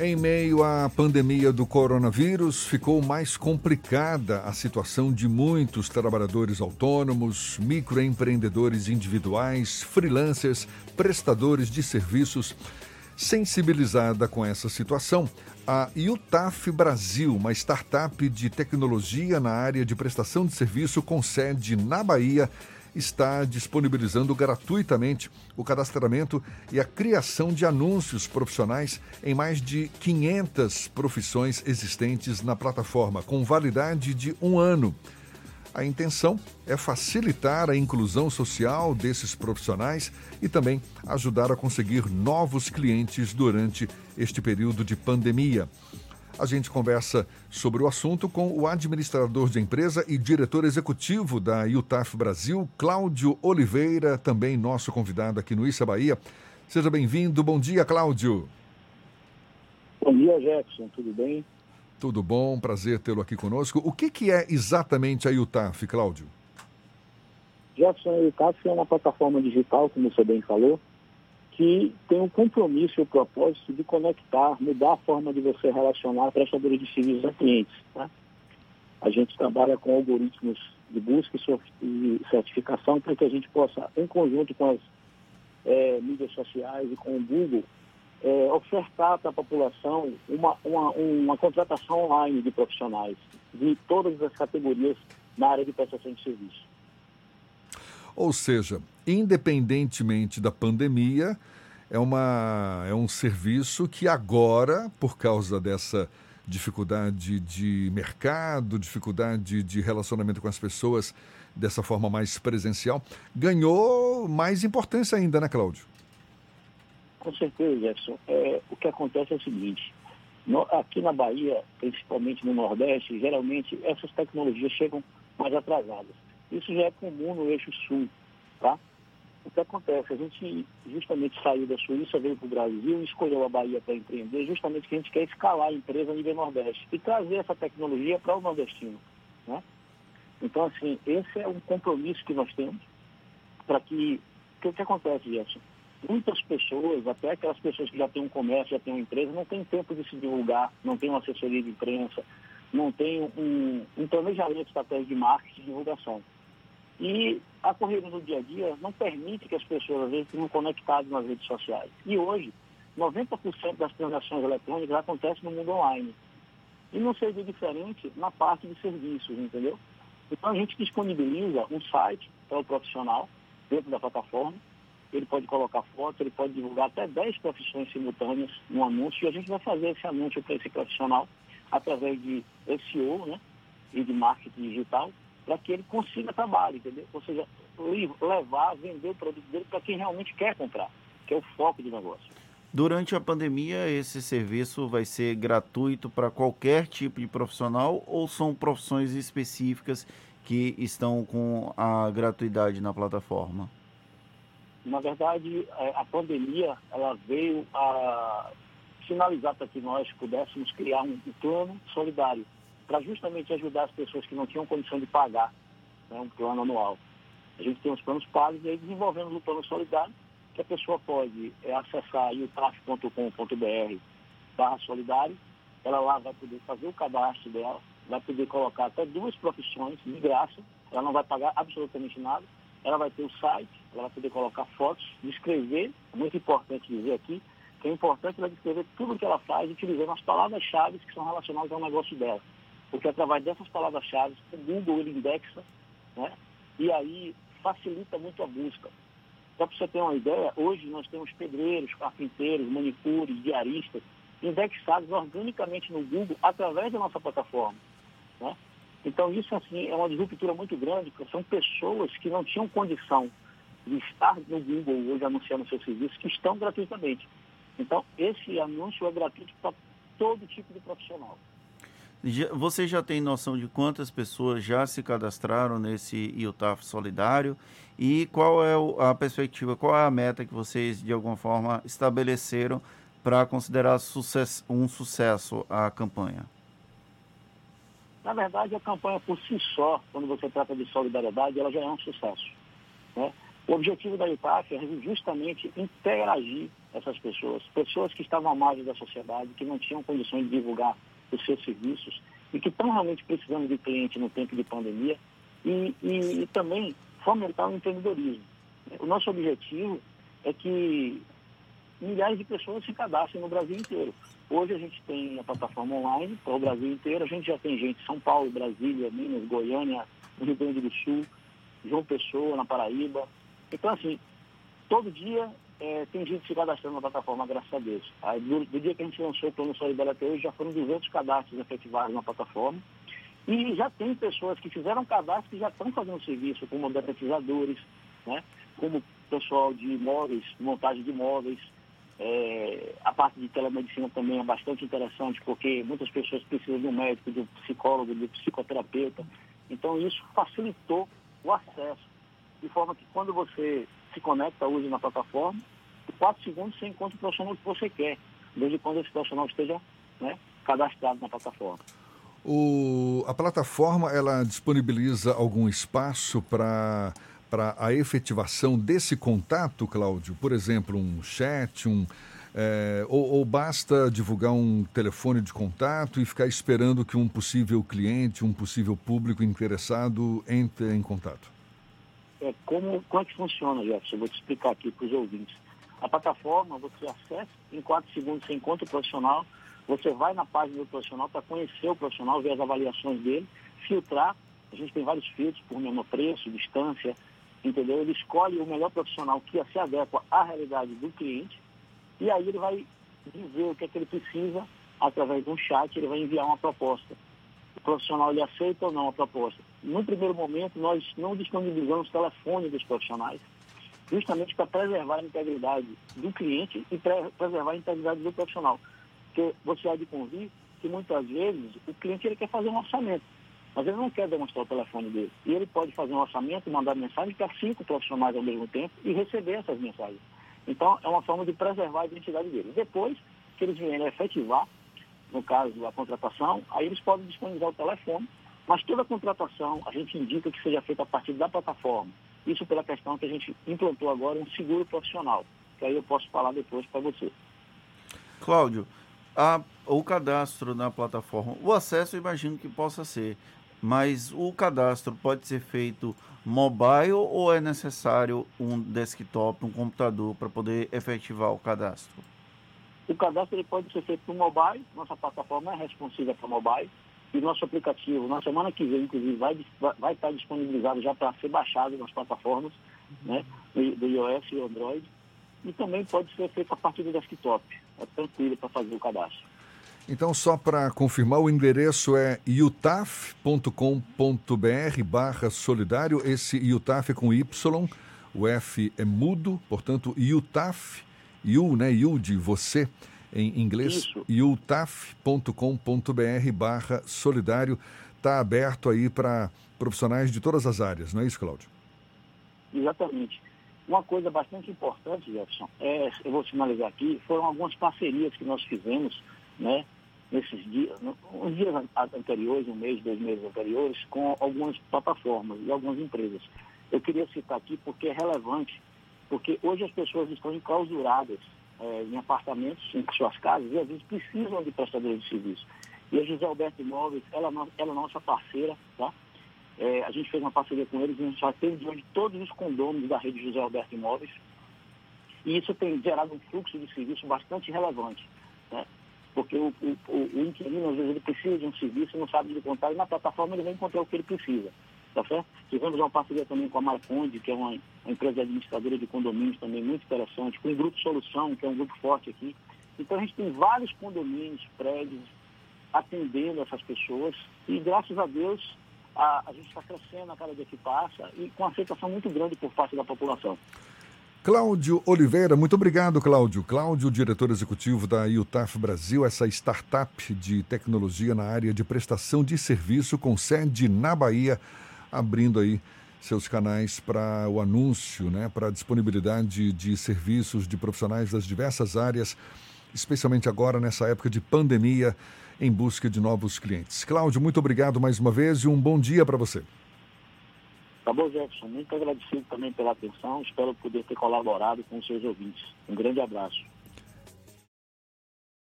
Em meio à pandemia do coronavírus, ficou mais complicada a situação de muitos trabalhadores autônomos, microempreendedores individuais, freelancers, prestadores de serviços. Sensibilizada com essa situação, a UTAF Brasil, uma startup de tecnologia na área de prestação de serviço com sede na Bahia, está disponibilizando gratuitamente o cadastramento e a criação de anúncios profissionais em mais de 500 profissões existentes na plataforma, com validade de um ano. A intenção é facilitar a inclusão social desses profissionais e também ajudar a conseguir novos clientes durante este período de pandemia. A gente conversa sobre o assunto com o administrador de empresa e diretor executivo da UTAF Brasil, Cláudio Oliveira, também nosso convidado aqui no Issa Bahia. Seja bem-vindo. Bom dia, Cláudio. Bom dia, Jefferson. Tudo bem? Tudo bom, prazer tê-lo aqui conosco. O que, que é exatamente a UTAF, Cláudio? Jefferson, a UTAF é uma plataforma digital, como você bem falou, que tem um compromisso e o propósito de conectar, mudar a forma de você relacionar prestadores de serviços a clientes. Né? A gente trabalha com algoritmos de busca e certificação para que a gente possa, em conjunto com as é, mídias sociais e com o Google, é, ofertar para a população uma, uma, uma contratação online de profissionais de todas as categorias na área de prestação de serviço. Ou seja, independentemente da pandemia, é, uma, é um serviço que agora, por causa dessa dificuldade de mercado, dificuldade de relacionamento com as pessoas dessa forma mais presencial, ganhou mais importância ainda, né, Cláudio? Com certeza, Jefferson. É, o que acontece é o seguinte, aqui na Bahia, principalmente no Nordeste, geralmente essas tecnologias chegam mais atrasadas. Isso já é comum no eixo sul, tá? O que acontece? A gente justamente saiu da Suíça, veio para o Brasil e escolheu a Bahia para empreender, justamente porque a gente quer escalar a empresa a nível Nordeste e trazer essa tecnologia para o nordestino, né? Então, assim, esse é um compromisso que nós temos para que... O que acontece, Gerson? Muitas pessoas, até aquelas pessoas que já têm um comércio, já têm uma empresa, não têm tempo de se divulgar, não tem uma assessoria de imprensa, não tem um, um planejamento estratégico de marketing e divulgação. E a corrida do dia a dia não permite que as pessoas, às vezes, estejam conectadas nas redes sociais. E hoje, 90% das transações eletrônicas acontecem no mundo online. E não seria diferente na parte de serviços, entendeu? Então a gente disponibiliza um site para o profissional dentro da plataforma. Ele pode colocar fotos, ele pode divulgar até 10 profissões simultâneas no anúncio e a gente vai fazer esse anúncio para esse profissional através de SEO né, e de marketing digital para que ele consiga trabalho, entendeu? Ou seja, levar, vender o produto dele para quem realmente quer comprar, que é o foco do negócio. Durante a pandemia, esse serviço vai ser gratuito para qualquer tipo de profissional ou são profissões específicas que estão com a gratuidade na plataforma? Na verdade, é, a pandemia ela veio a sinalizar para que nós pudéssemos criar um plano solidário para justamente ajudar as pessoas que não tinham condição de pagar né, um plano anual. A gente tem os planos pagos e aí desenvolvemos o plano solidário, que a pessoa pode é, acessar utaf.com.br barra solidário, ela lá vai poder fazer o cadastro dela, vai poder colocar até duas profissões de graça, ela não vai pagar absolutamente nada, ela vai ter o site, ela vai poder colocar fotos, descrever, é muito importante dizer aqui, que é importante ela descrever tudo o que ela faz utilizando as palavras-chave que são relacionadas ao negócio dela porque através dessas palavras-chave, o Google ele indexa, né? e aí facilita muito a busca. Só para você ter uma ideia, hoje nós temos pedreiros, carpinteiros, manicures, diaristas, indexados organicamente no Google através da nossa plataforma. Né? Então isso assim é uma disruptura muito grande, porque são pessoas que não tinham condição de estar no Google hoje anunciando seus serviços, que estão gratuitamente. Então esse anúncio é gratuito para todo tipo de profissional. Você já tem noção de quantas pessoas já se cadastraram nesse IUTAF solidário e qual é a perspectiva, qual é a meta que vocês de alguma forma estabeleceram para considerar sucesso, um sucesso a campanha? Na verdade, a campanha por si só, quando você trata de solidariedade, ela já é um sucesso. Né? O objetivo da IUTAF é justamente interagir essas pessoas, pessoas que estavam à margem da sociedade, que não tinham condições de divulgar os seus serviços e que estão realmente precisando de cliente no tempo de pandemia e, e, e também fomentar o empreendedorismo. O nosso objetivo é que milhares de pessoas se cadastrem no Brasil inteiro. Hoje a gente tem a plataforma online para o Brasil inteiro, a gente já tem gente em São Paulo, Brasília, Minas, Goiânia, Rio Grande do Sul, João Pessoa, na Paraíba. Então, assim, todo dia é, tem gente se cadastrando na plataforma, graças a Deus. Aí, do, do, dia que a gente lançou o Plano Solidário até hoje, já foram 200 cadastros efetivados na plataforma. E já tem pessoas que fizeram cadastro que já estão fazendo serviço, como detetizadores, né? como pessoal de imóveis, montagem de imóveis. É, a parte de telemedicina também é bastante interessante, porque muitas pessoas precisam de um médico, de um psicólogo, de um psicoterapeuta. Então, isso facilitou o acesso, de forma que quando você se conecta, usa na plataforma, em quatro segundos você encontra o profissional que você quer, desde quando esse profissional esteja né, cadastrado na plataforma. O, a plataforma ela disponibiliza algum espaço para para a efetivação desse contato, Cláudio? Por exemplo, um chat, um, é, ou, ou, basta divulgar um telefone de contato e ficar esperando que um possível cliente, um possível público interessado entre em contato? É, como, como é que funciona, Jefferson? Eu vou te explicar aqui para os ouvintes. A plataforma, você acessa, em quatro segundos você encontra o profissional, você vai na página do profissional para conhecer o profissional, ver as avaliações dele, filtrar. A gente tem vários filtros por menor preço, distância, entendeu? Ele escolhe o melhor profissional que se adequa à realidade do cliente e aí ele vai dizer o que é que ele precisa através de um chat, ele vai enviar uma proposta. O profissional ele aceita ou não a proposta. No primeiro momento, nós não disponibilizamos telefone dos profissionais, justamente para preservar a integridade do cliente e preservar a integridade do profissional. Porque você há de convir que muitas vezes o cliente ele quer fazer um orçamento mas ele não quer demonstrar o telefone dele. E ele pode fazer um orçamento, mandar mensagem para cinco profissionais ao mesmo tempo e receber essas mensagens. Então, é uma forma de preservar a identidade dele. Depois que eles vierem efetivar, no caso, a contratação, aí eles podem disponibilizar o telefone, mas toda a contratação a gente indica que seja feita a partir da plataforma. Isso pela questão que a gente implantou agora um seguro profissional, que aí eu posso falar depois para você. Cláudio, a, o cadastro na plataforma, o acesso eu imagino que possa ser mas o cadastro pode ser feito mobile ou é necessário um desktop, um computador para poder efetivar o cadastro? O cadastro ele pode ser feito no mobile, nossa plataforma é responsiva para mobile e nosso aplicativo, na semana que vem, inclusive, vai, vai estar disponibilizado já para ser baixado nas plataformas né, do, do iOS e Android e também pode ser feito a partir do desktop. É tranquilo para fazer o cadastro. Então, só para confirmar, o endereço é utaf.com.br barra solidário. Esse utaf é com Y, o F é mudo, portanto, utaf, you, né, you de você, em inglês, utaf.com.br barra solidário. Está aberto aí para profissionais de todas as áreas, não é isso, Cláudio? Exatamente. Uma coisa bastante importante, Jefferson, é, eu vou finalizar aqui, foram algumas parcerias que nós fizemos, né, nesses dias, uns dias anteriores, um mês, dois meses anteriores, com algumas plataformas e algumas empresas. Eu queria citar aqui porque é relevante, porque hoje as pessoas estão enclausuradas é, em apartamentos, em suas casas, e às vezes precisam de prestadores de serviço. E a José Alberto Imóveis, ela, ela é nossa parceira, tá? É, a gente fez uma parceria com eles, a gente já tem de todos os condôminos da rede José Alberto Imóveis, e isso tem gerado um fluxo de serviço bastante relevante. Né? porque o, o, o, inquilino, às vezes, ele precisa de um serviço e não sabe de contar, e na plataforma ele vai encontrar o que ele precisa, tá? Tivemos uma parceria também com a Marconde, que é uma, uma empresa administradora de condomínios também muito interessante, com o Grupo Solução, que é um grupo forte aqui. Então, a gente tem vários condomínios, prédios, atendendo essas pessoas, e graças a Deus, a, a gente está crescendo a cada dia que passa, e com aceitação muito grande por parte da população. Cláudio Oliveira, muito obrigado, Cláudio. Cláudio, diretor executivo da IUTAF Brasil, essa startup de tecnologia na área de prestação de serviço com sede na Bahia, abrindo aí seus canais para o anúncio, né, para a disponibilidade de serviços de profissionais das diversas áreas, especialmente agora nessa época de pandemia, em busca de novos clientes. Cláudio, muito obrigado mais uma vez e um bom dia para você. Tá bom, Jefferson? Muito agradecido também pela atenção. Espero poder ter colaborado com os seus ouvintes. Um grande abraço.